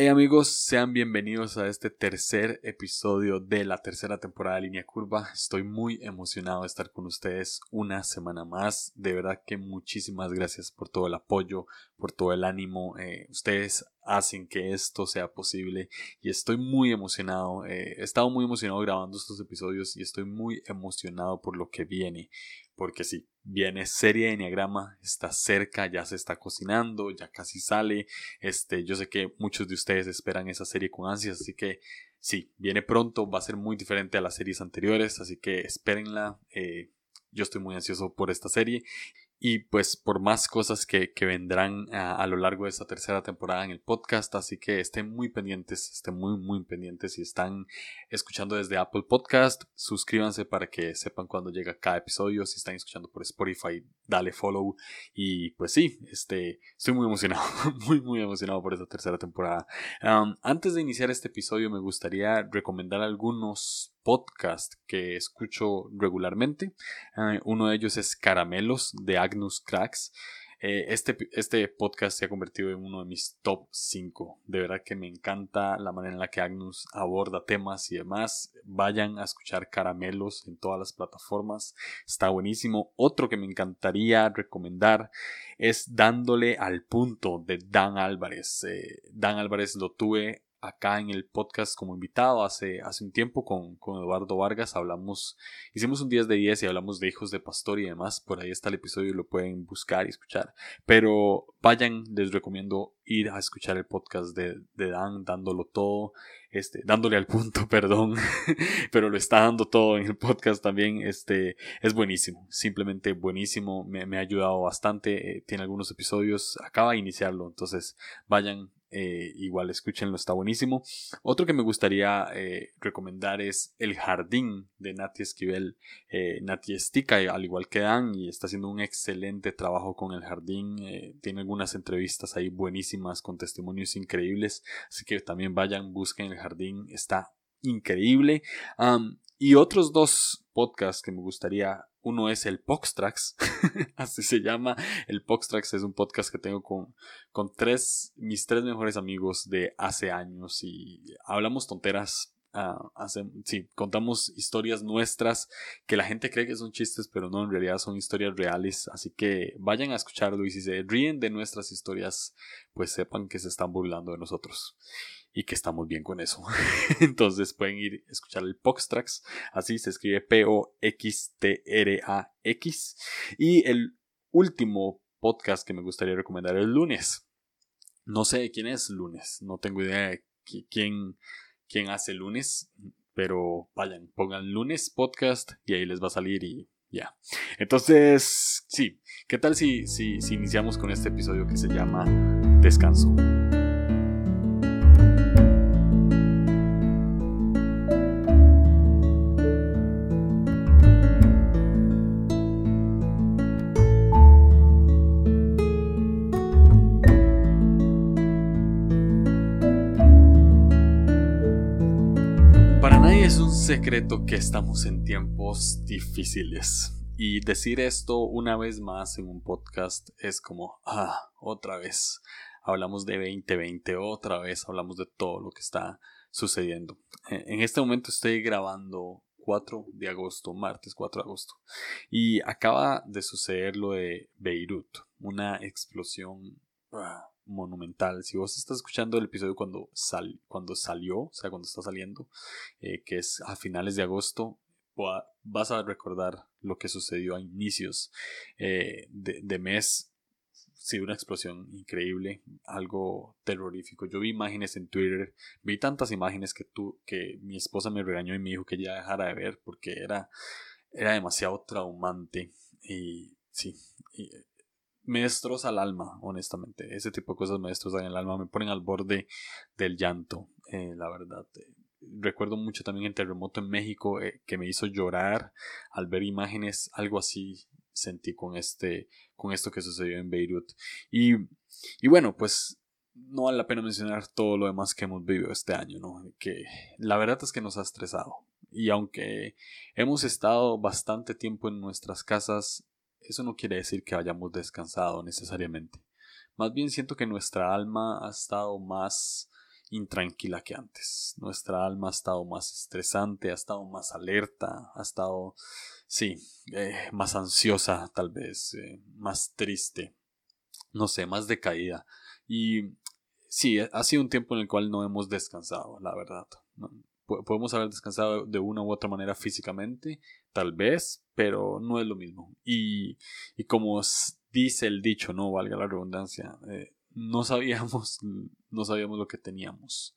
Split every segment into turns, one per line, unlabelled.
Hey amigos, sean bienvenidos a este tercer episodio de la tercera temporada de Línea Curva. Estoy muy emocionado de estar con ustedes una semana más. De verdad que muchísimas gracias por todo el apoyo, por todo el ánimo. Eh, ustedes hacen que esto sea posible y estoy muy emocionado. Eh, he estado muy emocionado grabando estos episodios y estoy muy emocionado por lo que viene. Porque sí, viene serie de Enneagrama, está cerca, ya se está cocinando, ya casi sale. Este, yo sé que muchos de ustedes esperan esa serie con ansias, así que sí, viene pronto, va a ser muy diferente a las series anteriores, así que espérenla. Eh, yo estoy muy ansioso por esta serie y pues por más cosas que, vendrán a, lo largo de esta tercera temporada en el podcast, así que estén muy pendientes, estén muy muy pendientes si están escuchando desde Apple Podcast, suscríbanse para que sepan cuando llega cada episodio, si están escuchando por Spotify, dale follow. Y pues sí, este, estoy muy emocionado, muy muy emocionado por esta tercera temporada. antes de iniciar este episodio me gustaría recomendar algunos podcast que escucho regularmente. Ah, uno de ellos es Caramelos de Agnus Cracks. Eh, este, este podcast se ha convertido en uno de mis top 5. De verdad que me encanta la manera en la que Agnus aborda temas y demás. Vayan a escuchar Caramelos en todas las plataformas. Está buenísimo. Otro que me encantaría recomendar es Dándole al punto de Dan Álvarez. Eh, Dan Álvarez lo tuve acá en el podcast como invitado hace, hace un tiempo con, con, Eduardo Vargas. Hablamos, hicimos un 10 de 10 y hablamos de hijos de pastor y demás. Por ahí está el episodio y lo pueden buscar y escuchar. Pero vayan, les recomiendo ir a escuchar el podcast de, de Dan, dándolo todo, este, dándole al punto, perdón, pero lo está dando todo en el podcast también. Este, es buenísimo, simplemente buenísimo. Me, me ha ayudado bastante. Eh, tiene algunos episodios, acaba de iniciarlo. Entonces, vayan, eh, igual escúchenlo, está buenísimo. Otro que me gustaría eh, recomendar es El Jardín de Nati Esquivel. Eh, Nati Estica, al igual que Dan, y está haciendo un excelente trabajo con El Jardín. tiene algunas entrevistas ahí buenísimas con testimonios increíbles. Así que también vayan, busquen El Jardín, está increíble. y otros dos podcasts que me gustaría uno es el Poxtrax, así se llama. El Poxtrax es un podcast que tengo con, con tres, mis tres mejores amigos de hace años y hablamos tonteras. Uh, sí, contamos historias nuestras que la gente cree que son chistes, pero no, en realidad son historias reales. Así que vayan a escucharlo y si se ríen de nuestras historias, pues sepan que se están burlando de nosotros y que estamos bien con eso. Entonces pueden ir a escuchar el Poxtrax, así se escribe P-O-X-T-R-A-X. Y el último podcast que me gustaría recomendar es lunes. No sé quién es lunes, no tengo idea de quién, quién hace lunes, pero vayan, pongan lunes podcast y ahí les va a salir y ya. Entonces, sí, ¿qué tal si, si, si iniciamos con este episodio que se llama Descanso? Secreto que estamos en tiempos difíciles. Y decir esto una vez más en un podcast es como, ah, otra vez hablamos de 2020, otra vez hablamos de todo lo que está sucediendo. E, en este momento estoy grabando 4 de agosto, martes 4 de agosto, y acaba de suceder lo de Beirut, una explosión ah, monumental. Si vos estás escuchando el episodio cuando, sal, cuando salió, o sea, cuando está saliendo, eh, que es a finales de agosto, vas a recordar lo que sucedió a inicios eh, de, mes. Sí, una explosión increíble, algo terrorífico. Yo vi imágenes en Twitter, vi tantas imágenes que tú, que mi esposa me regañó y me dijo que ya dejara de ver porque era, era demasiado traumante. Y sí, me destroza el alma, honestamente. Ese tipo de cosas me destrozan el alma, me ponen al borde del llanto, eh, la verdad. recuerdo mucho también el terremoto en México eh, que me hizo llorar al ver imágenes, algo así sentí con este, con esto que sucedió en Beirut. Y, y bueno, pues no vale la pena mencionar todo lo demás que hemos vivido este año, ¿no? Que la verdad es que nos ha estresado. Y aunque hemos estado bastante tiempo en nuestras casas, eso no quiere decir que hayamos descansado necesariamente. Más bien siento que nuestra alma ha estado más intranquila que antes. Nuestra alma ha estado más estresante, ha estado más alerta, ha estado, sí, eh, más ansiosa tal vez, eh, más triste, no sé, más decaída. Y sí, ha sido un tiempo en el cual no hemos descansado, la verdad. Podemos haber descansado de una u otra manera físicamente, tal vez, pero no es lo mismo. Y, y como dice el dicho, no valga la redundancia, eh, no sabíamos, no sabíamos lo que teníamos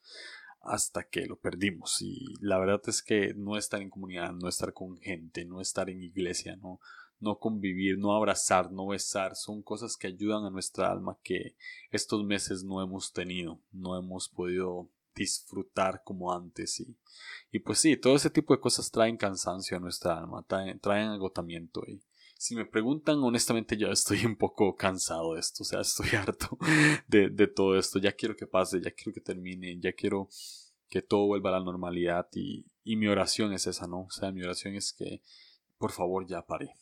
hasta que lo perdimos. Y la verdad es que no estar en comunidad, no estar con gente, no estar en iglesia, no, no convivir, no abrazar, no besar, son cosas que ayudan a nuestra alma que estos meses no hemos tenido, no hemos podido disfrutar como antes y, y pues sí, todo ese tipo de cosas traen cansancio a nuestra alma, traen, traen agotamiento y, si me preguntan, honestamente ya estoy un poco cansado de esto, o sea, estoy harto de, de todo esto, ya quiero que pase, ya quiero que termine, ya quiero que todo vuelva a la normalidad y, y mi oración es esa, ¿no? O sea, mi oración es que por favor ya pare,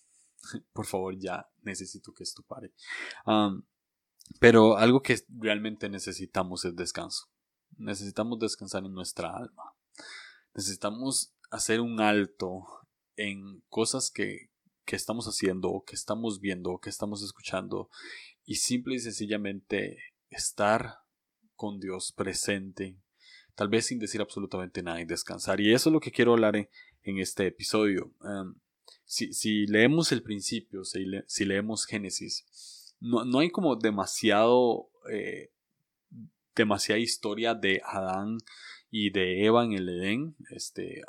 por favor ya necesito que esto pare. pero algo que realmente necesitamos es descanso. Necesitamos descansar en nuestra alma. Necesitamos hacer un alto en cosas que, que estamos haciendo o que estamos viendo o que estamos escuchando y simple y sencillamente estar con Dios presente, tal vez sin decir absolutamente nada y descansar. Y eso es lo que quiero hablar en, este episodio. Em, si, leemos el principio, si, leemos Génesis, no, hay como demasiado, eh, demasiada historia de Adán y de Eva en el Edén. Este,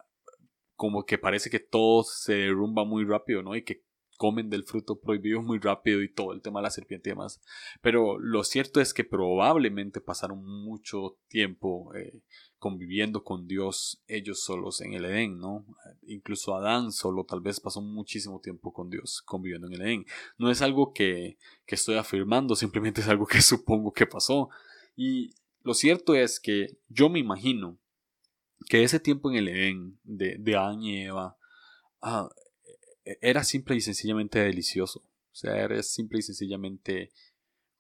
como que parece que todo se derrumba muy rápido, ¿no? Y que comen del fruto prohibido muy rápido y todo el tema de la serpiente y demás. Pero lo cierto es que probablemente pasaron mucho tiempo eh, conviviendo con Dios ellos solos en el Edén, ¿no? Incluso Adán solo tal vez pasó muchísimo tiempo con Dios conviviendo en el Edén. No es algo que, que estoy afirmando, simplemente es algo que supongo que pasó. Y lo cierto es que yo me imagino que ese tiempo en el Edén de, Adán y Eva ah, e, era simple y sencillamente delicioso. O sea, era simple y sencillamente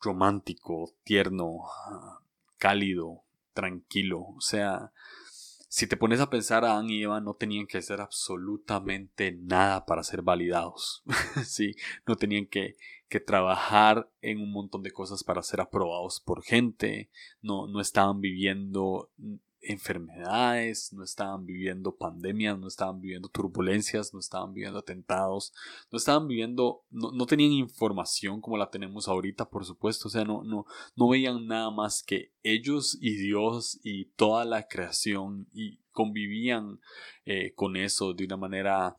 romántico, tierno, ah, cálido, tranquilo. O sea, si te pones a pensar, Adán y Eva no tenían que hacer absolutamente nada para ser validados. sí, no tenían que, que, trabajar en un montón de cosas para ser aprobados por gente. No, no estaban viviendo enfermedades, no estaban viviendo pandemias, no estaban viviendo turbulencias, no estaban viviendo atentados, no estaban viviendo, no, tenían información como la tenemos ahorita, por supuesto, o sea, no, no, no veían nada más que ellos y Dios y toda la creación y convivían eh, con eso de una manera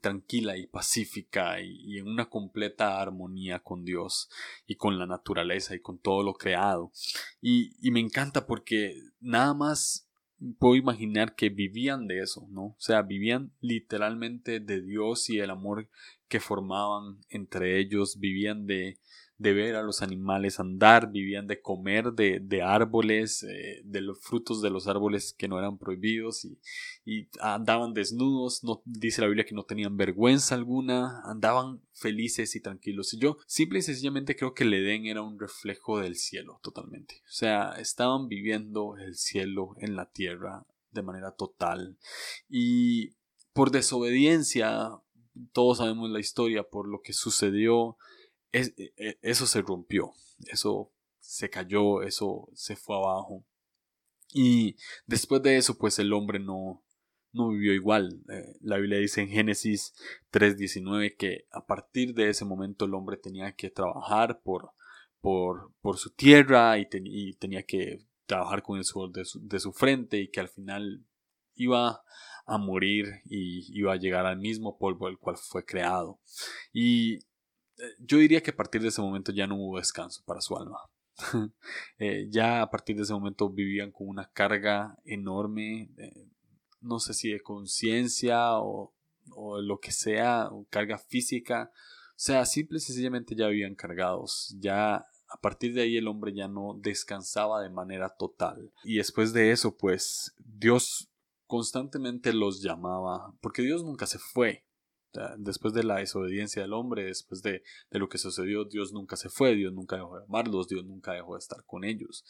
tranquila y pacífica y, en una completa armonía con Dios y con la naturaleza y con todo lo creado. Y, y, me encanta porque nada más puedo imaginar que vivían de eso, ¿no? O sea, vivían literalmente de Dios y el amor que formaban entre ellos, vivían de, de ver a los animales andar, vivían de comer de, árboles, eh, de los frutos de los árboles que no eran prohibidos y, y, andaban desnudos, no, dice la Biblia que no tenían vergüenza alguna, andaban felices y tranquilos. Y yo simple y sencillamente creo que el Edén era un reflejo del cielo totalmente. O sea, estaban viviendo el cielo en la tierra de manera total y por desobediencia, todos sabemos la historia, por lo que sucedió, e, e, eso se rompió, eso se cayó, eso se fue abajo. Y después de eso, pues el hombre no, no vivió igual. Eh, la Biblia dice en Génesis 3.19 que a partir de ese momento el hombre tenía que trabajar por, por, su tierra y, tenía que trabajar con el sudor de su, de su frente y que al final iba a morir y iba a llegar al mismo polvo del cual fue creado. Y yo diría que a partir de ese momento ya no hubo descanso para su alma. Eh, ya a partir de ese momento vivían con una carga enorme, eh, no sé si de conciencia o, o, lo que sea, o carga física. O sea, simple y sencillamente ya vivían cargados. Ya a partir de ahí el hombre ya no descansaba de manera total. Y después de eso, pues Dios constantemente los llamaba, porque Dios nunca se fue después de la desobediencia del hombre, después de, lo que sucedió, Dios nunca se fue, Dios nunca dejó de amarlos, Dios nunca dejó de estar con ellos.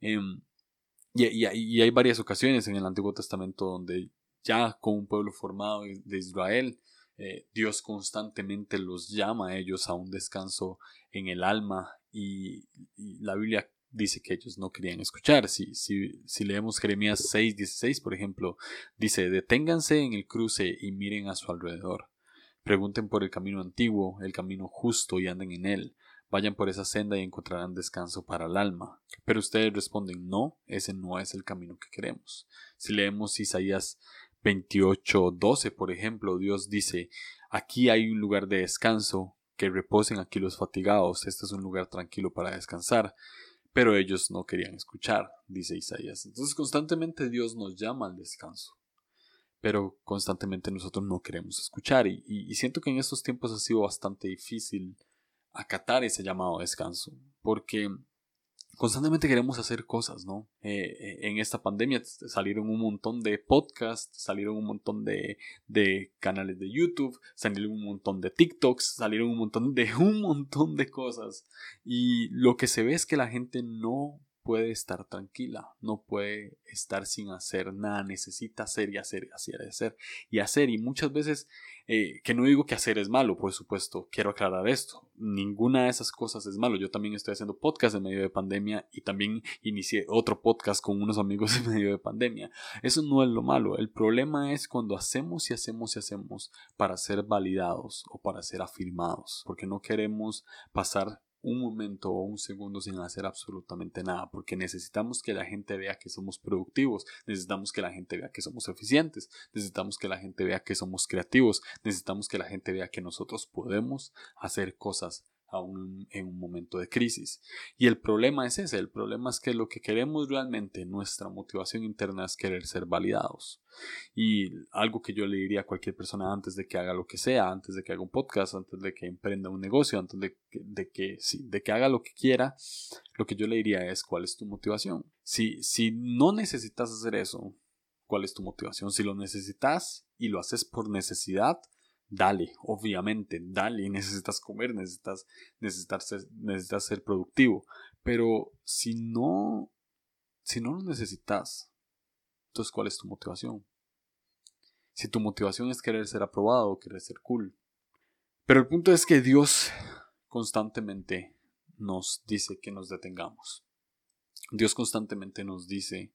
Em, Y, y, hay varias ocasiones en el Antiguo Testamento donde ya con un pueblo formado de Israel, eh, Dios constantemente los llama a ellos a un descanso en el alma y, la Biblia dice que ellos no querían escuchar. Si, si, si leemos Jeremías 6, 16, por ejemplo, dice, deténganse en el cruce y miren a su alrededor. Pregunten por el camino antiguo, el camino justo y anden en él. Vayan por esa senda y encontrarán descanso para el alma. Pero ustedes responden, no, ese no es el camino que queremos. Si leemos Isaías 28.12, por ejemplo, Dios dice, aquí hay un lugar de descanso, que reposen aquí los fatigados, este es un lugar tranquilo para descansar. Pero ellos no querían escuchar, dice Isaías. Entonces constantemente Dios nos llama al descanso. Pero constantemente nosotros no queremos escuchar. Y, siento que en estos tiempos ha sido bastante difícil acatar ese llamado a descanso. Porque constantemente queremos hacer cosas, ¿no? Eh, eh, en esta pandemia salieron un montón de podcasts, salieron un montón de, de, canales de YouTube, salieron un montón de TikToks, salieron un montón de un montón de cosas. Y lo que se ve es que la gente no puede estar tranquila, no puede estar sin hacer nada, necesita hacer y hacer y hacer y hacer y hacer. Y muchas veces, eh, que no digo que hacer es malo, por supuesto, quiero aclarar esto, ninguna de esas cosas es malo. Yo también estoy haciendo podcast en medio de pandemia y también inicié otro podcast con unos amigos en medio de pandemia. Eso no es lo malo, el problema es cuando hacemos y hacemos y hacemos para ser validados o para ser afirmados, porque no queremos pasar un momento o un segundo sin hacer absolutamente nada, porque necesitamos que la gente vea que somos productivos, necesitamos que la gente vea que somos eficientes, necesitamos que la gente vea que somos creativos, necesitamos que la gente vea que nosotros podemos hacer cosas aún en un momento de crisis. Y el problema es ese, el problema es que lo que queremos realmente, nuestra motivación interna es querer ser validados. Y algo que yo le diría a cualquier persona antes de que haga lo que sea, antes de que haga un podcast, antes de que emprenda un negocio, antes de, de que, sí, de que haga lo que quiera, lo que yo le diría es cuál es tu motivación. Si, si no necesitas hacer eso, ¿cuál es tu motivación? Si lo necesitas y lo haces por necesidad, dale, obviamente, dale, necesitas comer, necesitas, necesitas, ser, necesitas ser productivo. Pero si no, si no lo necesitas, entonces ¿cuál es tu motivación? Si tu motivación es querer ser aprobado querer ser cool. Pero el punto es que Dios constantemente nos dice que nos detengamos. Dios constantemente nos dice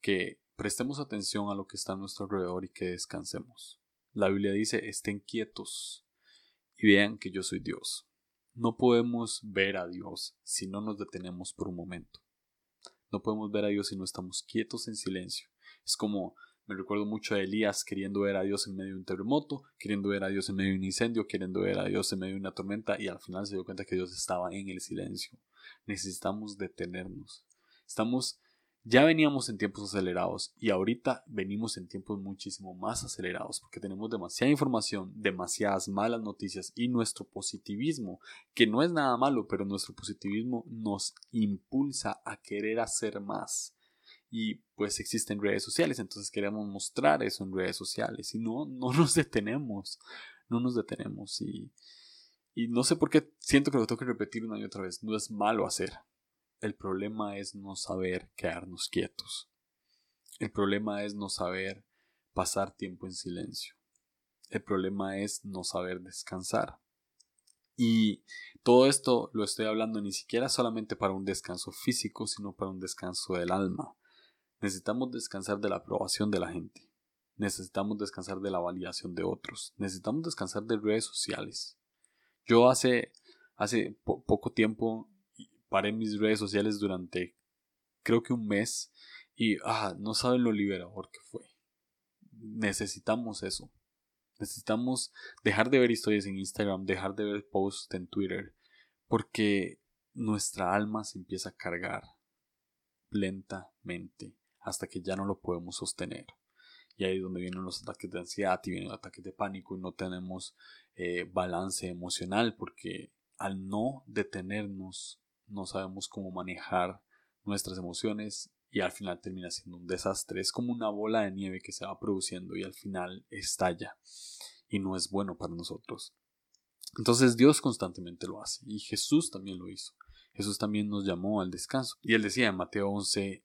que prestemos atención a lo que está a nuestro alrededor y que descansemos. La Biblia dice, estén quietos y vean que yo soy Dios. No podemos ver a Dios si no nos detenemos por un momento. No podemos ver a Dios si no estamos quietos en silencio. Es como me recuerdo mucho a Elías queriendo ver a Dios en medio de un terremoto, queriendo ver a Dios en medio de un incendio, queriendo ver a Dios en medio de una tormenta y al final se dio cuenta que Dios estaba en el silencio. Necesitamos detenernos. Estamos ya veníamos en tiempos acelerados y ahorita venimos en tiempos muchísimo más acelerados porque tenemos demasiada información, demasiadas malas noticias y nuestro positivismo, que no es nada malo, pero nuestro positivismo nos impulsa a querer hacer más. Y pues existen redes sociales, entonces queremos mostrar eso en redes sociales y no, no nos detenemos, no nos detenemos y, y no sé por qué siento que lo tengo que repetir una y otra vez, no es malo hacer, el problema es no saber quedarnos quietos. El problema es no saber pasar tiempo en silencio. El problema es no saber descansar. Y todo esto lo estoy hablando ni siquiera solamente para un descanso físico, sino para un descanso del alma. Necesitamos descansar de la aprobación de la gente. Necesitamos descansar de la validación de otros. Necesitamos descansar de redes sociales. Yo hace, hace poco tiempo paré mis redes sociales durante creo que un mes y ah, no saben lo liberador que fue. Necesitamos eso. Necesitamos dejar de ver historias en Instagram, dejar de ver posts en Twitter, porque nuestra alma se empieza a cargar lentamente hasta que ya no lo podemos sostener. Y ahí es donde vienen los ataques de ansiedad y vienen los ataques de pánico y no tenemos eh, balance emocional porque al no detenernos no sabemos cómo manejar nuestras emociones y al final termina siendo un desastre. Es como una bola de nieve que se va produciendo y al final estalla y no es bueno para nosotros. Entonces Dios constantemente lo hace y Jesús también lo hizo. Jesús también nos llamó al descanso. Y él decía en Mateo 11,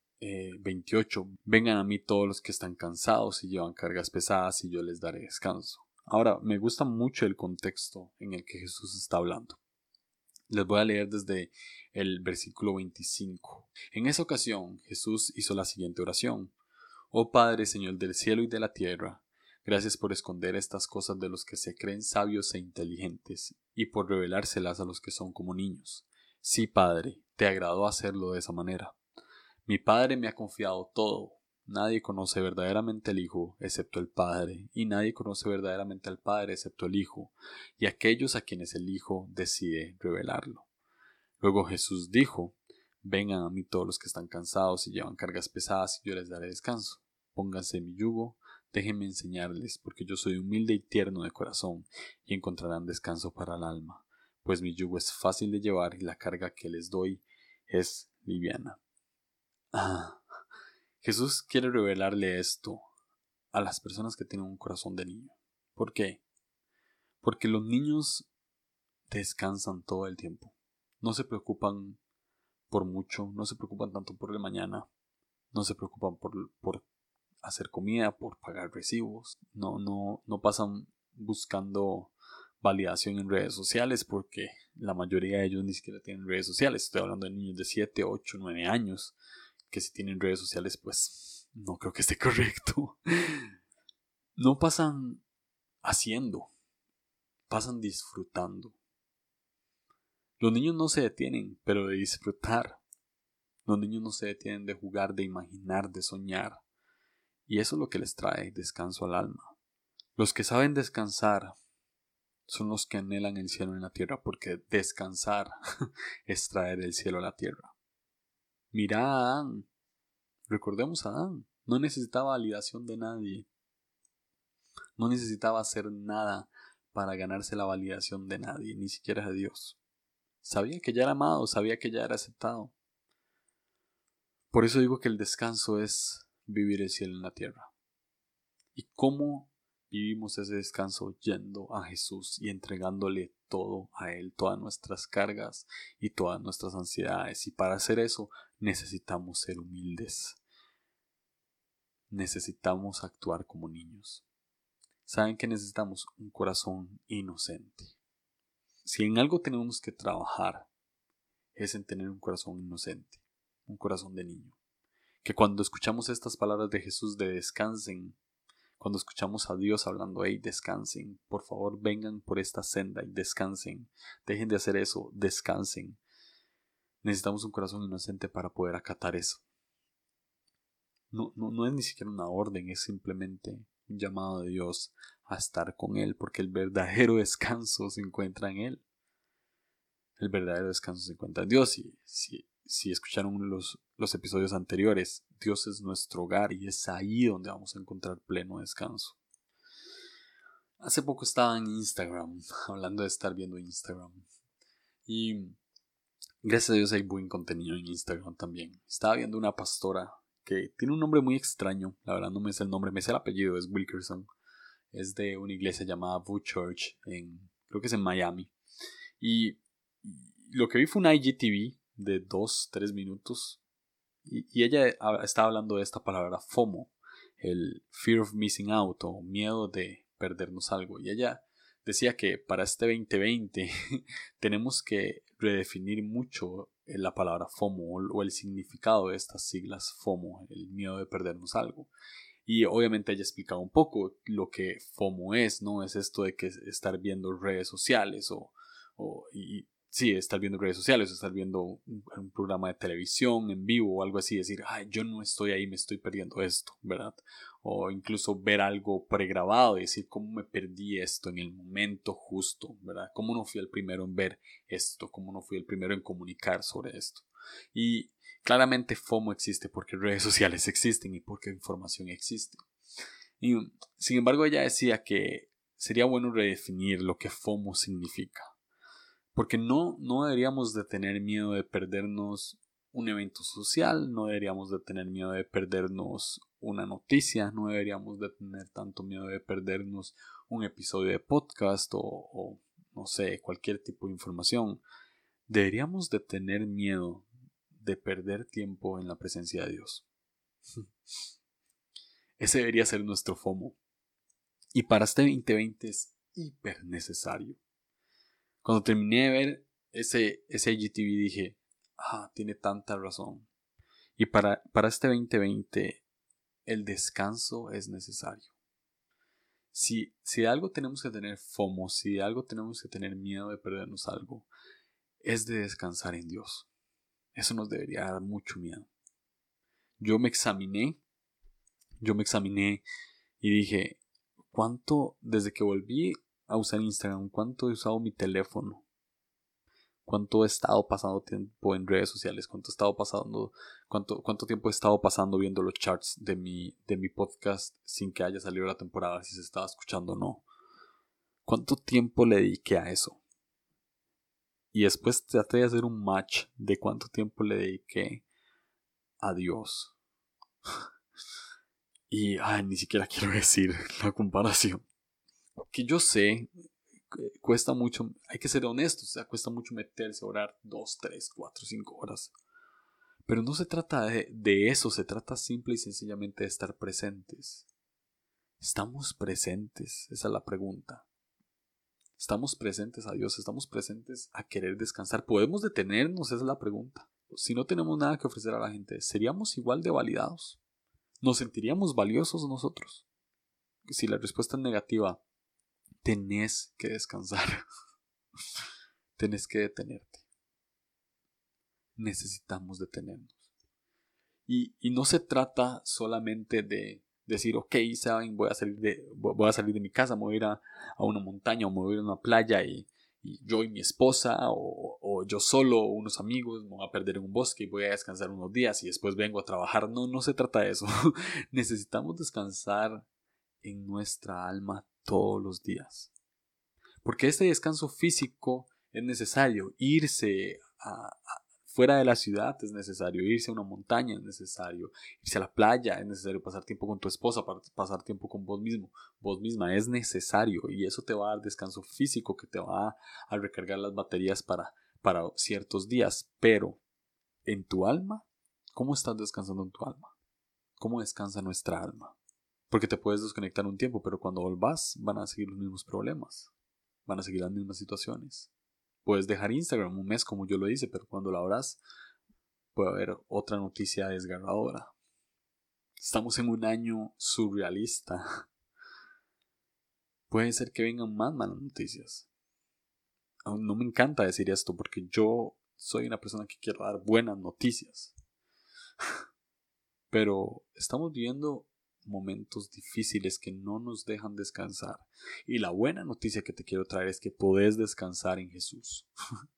28, eh, vengan a mí todos los que están cansados y llevan cargas pesadas y yo les daré descanso. Ahora, me gusta mucho el contexto en el que Jesús está hablando. Les voy a leer desde el versículo 25. En esa ocasión Jesús hizo la siguiente oración. Oh Padre, Señor del cielo y de la tierra, gracias por esconder estas cosas de los que se creen sabios e inteligentes, y por revelárselas a los que son como niños. Sí, Padre, te agradó hacerlo de esa manera. Mi Padre me ha confiado todo. Nadie conoce verdaderamente al Hijo excepto el Padre, y nadie conoce verdaderamente al Padre excepto el Hijo, y aquellos a quienes el Hijo decide revelarlo. Luego Jesús dijo, Vengan a mí todos los que están cansados y llevan cargas pesadas, y yo les daré descanso. Pónganse mi yugo, déjenme enseñarles, porque yo soy humilde y tierno de corazón, y encontrarán descanso para el alma, pues mi yugo es fácil de llevar y la carga que les doy es liviana. Ah, Jesús quiere revelarle esto a las personas que tienen un corazón de niño. ¿Por qué? Porque los niños descansan todo el tiempo. No se preocupan por mucho, no se preocupan tanto por el mañana, no se preocupan por, por hacer comida, por pagar recibos, no, no, no pasan buscando validación en redes sociales porque la mayoría de ellos ni siquiera tienen redes sociales. Estoy hablando de niños de 7, 8, 9 años que si tienen redes sociales, pues no creo que esté correcto. No pasan haciendo, pasan disfrutando. Los niños no se detienen, pero de disfrutar. Los niños no se detienen de jugar, de imaginar, de soñar. Y eso es lo que les trae descanso al alma. Los que saben descansar son los que anhelan el cielo en la tierra, porque descansar es traer el cielo a la tierra. Mira a Adán. Recordemos a Adán. No necesitaba validación de nadie. No necesitaba hacer nada para ganarse la validación de nadie, ni siquiera de Dios. Sabía que ya era amado, sabía que ya era aceptado. Por eso digo que el descanso es vivir el cielo en la tierra. ¿Y cómo vivimos ese descanso yendo a Jesús y entregándole todo a Él, todas nuestras cargas y todas nuestras ansiedades. Y para hacer eso necesitamos ser humildes. Necesitamos actuar como niños. Saben que necesitamos un corazón inocente. Si en algo tenemos que trabajar, es en tener un corazón inocente, un corazón de niño. Que cuando escuchamos estas palabras de Jesús de descansen, cuando escuchamos a Dios hablando, hey, descansen, por favor vengan por esta senda y descansen, dejen de hacer eso, descansen. Necesitamos un corazón inocente para poder acatar eso. No, no, no es ni siquiera una orden, es simplemente un llamado de Dios a estar con Él, porque el verdadero descanso se encuentra en Él. El verdadero descanso se encuentra en Dios. Y si, si escucharon los, los episodios anteriores, Dios es nuestro hogar y es ahí donde vamos a encontrar pleno descanso. Hace poco estaba en Instagram, hablando de estar viendo Instagram. Y gracias a Dios hay buen contenido en Instagram también. Estaba viendo una pastora que tiene un nombre muy extraño, la verdad no me sé el nombre, me sé el apellido, es Wilkerson. Es de una iglesia llamada Boo Church, en, creo que es en Miami. Y lo que vi fue un IGTV de dos, tres minutos. Y, ella estaba hablando de esta palabra FOMO, el fear of missing out o miedo de perdernos algo. Y ella decía que para este 2020 tenemos que redefinir mucho la palabra FOMO o el significado de estas siglas FOMO, el miedo de perdernos algo. Y obviamente ella explicaba un poco lo que FOMO es, ¿no? Es esto de que estar viendo redes sociales o, sí, estar viendo redes sociales, estar viendo un, programa de televisión en vivo o algo así, decir, ay, yo no estoy ahí, me estoy perdiendo esto, ¿verdad? O incluso ver algo pregrabado y decir, ¿cómo me perdí esto en el momento justo, ¿verdad? ¿Cómo no fui el primero en ver esto? ¿Cómo no fui el primero en comunicar sobre esto? Y claramente FOMO existe porque redes sociales existen y porque información existe. Y sin embargo, ella decía que sería bueno redefinir lo que FOMO significa porque no, no deberíamos de tener miedo de perdernos un evento social, no deberíamos de tener miedo de perdernos una noticia, no deberíamos de tener tanto miedo de perdernos un episodio de podcast o, o no sé, cualquier tipo de información. Deberíamos de tener miedo de perder tiempo en la presencia de Dios. Ese debería ser nuestro FOMO. Y para este 2020 es hiper necesario. Cuando terminé de ver ese, ese IGTV dije, ah, tiene tanta razón. Y para, para este 2020 el descanso es necesario. Si, si de algo tenemos que tener FOMO, si de algo tenemos que tener miedo de perdernos algo, es de descansar en Dios. Eso nos debería dar mucho miedo. Yo me examiné, yo me examiné y dije, ¿cuánto, desde que volví a usar Instagram, cuánto he usado mi teléfono? cuánto he estado pasando tiempo en redes sociales, cuánto he estado pasando, cuánto, cuánto tiempo he estado pasando viendo los charts de mi, de mi podcast sin que haya salido la temporada, si se estaba escuchando o no. ¿Cuánto tiempo le dediqué a eso? Y después traté de hacer un match de cuánto tiempo le dediqué a Dios. y ay, ni siquiera quiero decir la comparación. Que yo sé cuesta mucho, hay que ser honestos, o sea, cuesta mucho meterse a orar 2, 3, 4, 5 horas. Pero no se trata de, de eso, se trata simple y sencillamente de estar presentes. ¿Estamos presentes? Esa es la pregunta. ¿Estamos presentes a Dios? ¿Estamos presentes a querer descansar? ¿Podemos detenernos? Esa es la pregunta. Si no tenemos nada que ofrecer a la gente, ¿seríamos igual de validados? ¿Nos sentiríamos valiosos nosotros? Si la respuesta es negativa, tenés que descansar. tenés que detenerte. Necesitamos detenernos. Y, y, no se trata solamente de decir, ok, saben, voy a salir de, voy a salir de mi casa, voy a ir a, una montaña o voy a ir a una playa y, y yo y mi esposa o, o, yo solo o unos amigos me voy a perder en un bosque y voy a descansar unos días y después vengo a trabajar. No, no se trata de eso. Necesitamos descansar en nuestra alma todos los días. Porque este descanso físico es necesario, irse fuera de la ciudad es necesario, irse a una montaña es necesario, irse a la playa es necesario, pasar tiempo con tu esposa, pasar tiempo con vos mismo, vos misma. Es necesario. Y eso te va a dar descanso físico que te va a recargar las baterías para, para ciertos días, pero en tu alma, ¿cómo estás descansando en tu alma? ¿Cómo descansa nuestra alma? Porque te puedes desconectar un tiempo, pero cuando volvás van a seguir los mismos problemas. Van a seguir las mismas situaciones. Puedes dejar Instagram un mes como yo lo hice, pero cuando lo abras puede haber otra noticia desgarradora. Estamos en un año surrealista. Puede ser que vengan más malas noticias. No me encanta decir esto porque yo soy una persona que quiere dar buenas noticias. Pero estamos viendo momentos difíciles que no nos dejan descansar. Y la buena noticia que te quiero traer es que puedes descansar en Jesús.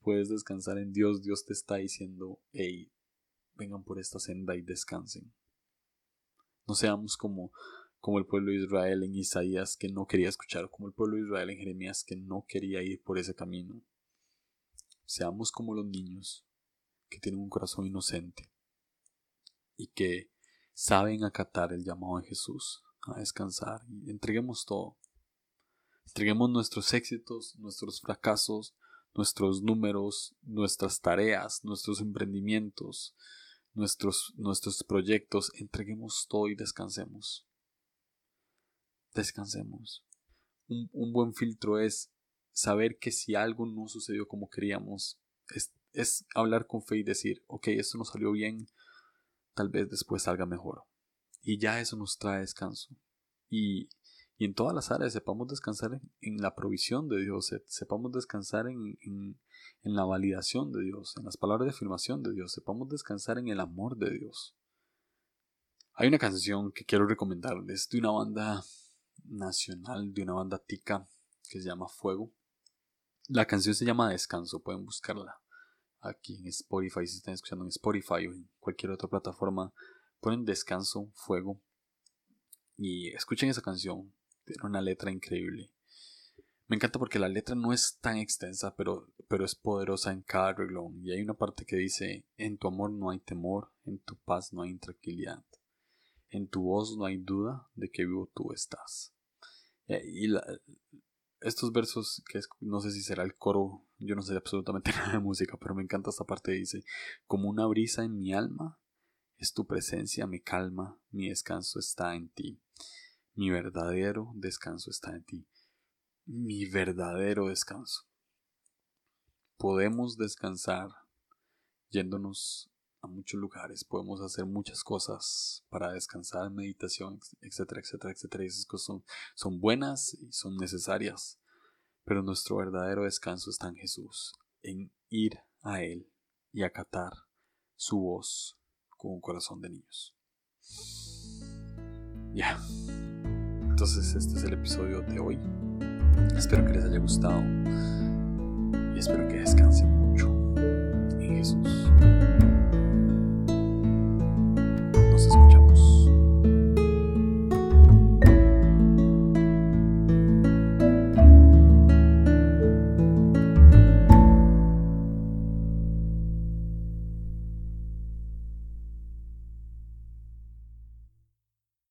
puedes descansar en Dios. Dios te está diciendo, hey, vengan por esta senda y descansen. No seamos como, como el pueblo de Israel en Isaías que no quería escuchar, como el pueblo de Israel en Jeremías que no quería ir por ese camino. Seamos como los niños que tienen un corazón inocente y que saben acatar el llamado de Jesús a descansar y entreguemos todo. Entreguemos nuestros éxitos, nuestros fracasos, nuestros números, nuestras tareas, nuestros emprendimientos, nuestros, nuestros proyectos, entreguemos todo y descansemos. Descansemos. Un, un, buen filtro es saber que si algo no sucedió como queríamos, es, es hablar con fe y decir, ok, esto no salió bien, tal vez después salga mejor. Y ya eso nos trae descanso. Y, y en todas las áreas sepamos descansar en, la provisión de Dios, sepamos descansar en, en, en, la validación de Dios, en las palabras de afirmación de Dios, sepamos descansar en el amor de Dios. Hay una canción que quiero recomendarles de una banda nacional, de una banda tica que se llama Fuego. La canción se llama Descanso, pueden buscarla aquí en Spotify, si están escuchando en Spotify o en cualquier otra plataforma, ponen descanso, fuego y escuchen esa canción. Tiene una letra increíble. Me encanta porque la letra no es tan extensa, pero, pero es poderosa en cada reglón. Y hay una parte que dice, en tu amor no hay temor, en tu paz no hay intranquilidad. En tu voz no hay duda de que vivo tú estás. Y la, estos versos, que no sé si será el coro, yo no sé absolutamente nada de música, pero me encanta esta parte, dice, como una brisa en mi alma, es tu presencia, me calma, mi descanso está en ti, mi verdadero descanso está en ti, mi verdadero descanso. Podemos descansar yéndonos a muchos lugares, podemos hacer muchas cosas para descansar, meditación, etcétera, etcétera, etcétera. Y esas cosas son, son buenas y son necesarias, pero nuestro verdadero descanso está en Jesús, en ir a Él y acatar su voz con un corazón de niños. Ya. Entonces este es el episodio de hoy. Espero que les haya gustado y espero que descansen mucho en Jesús.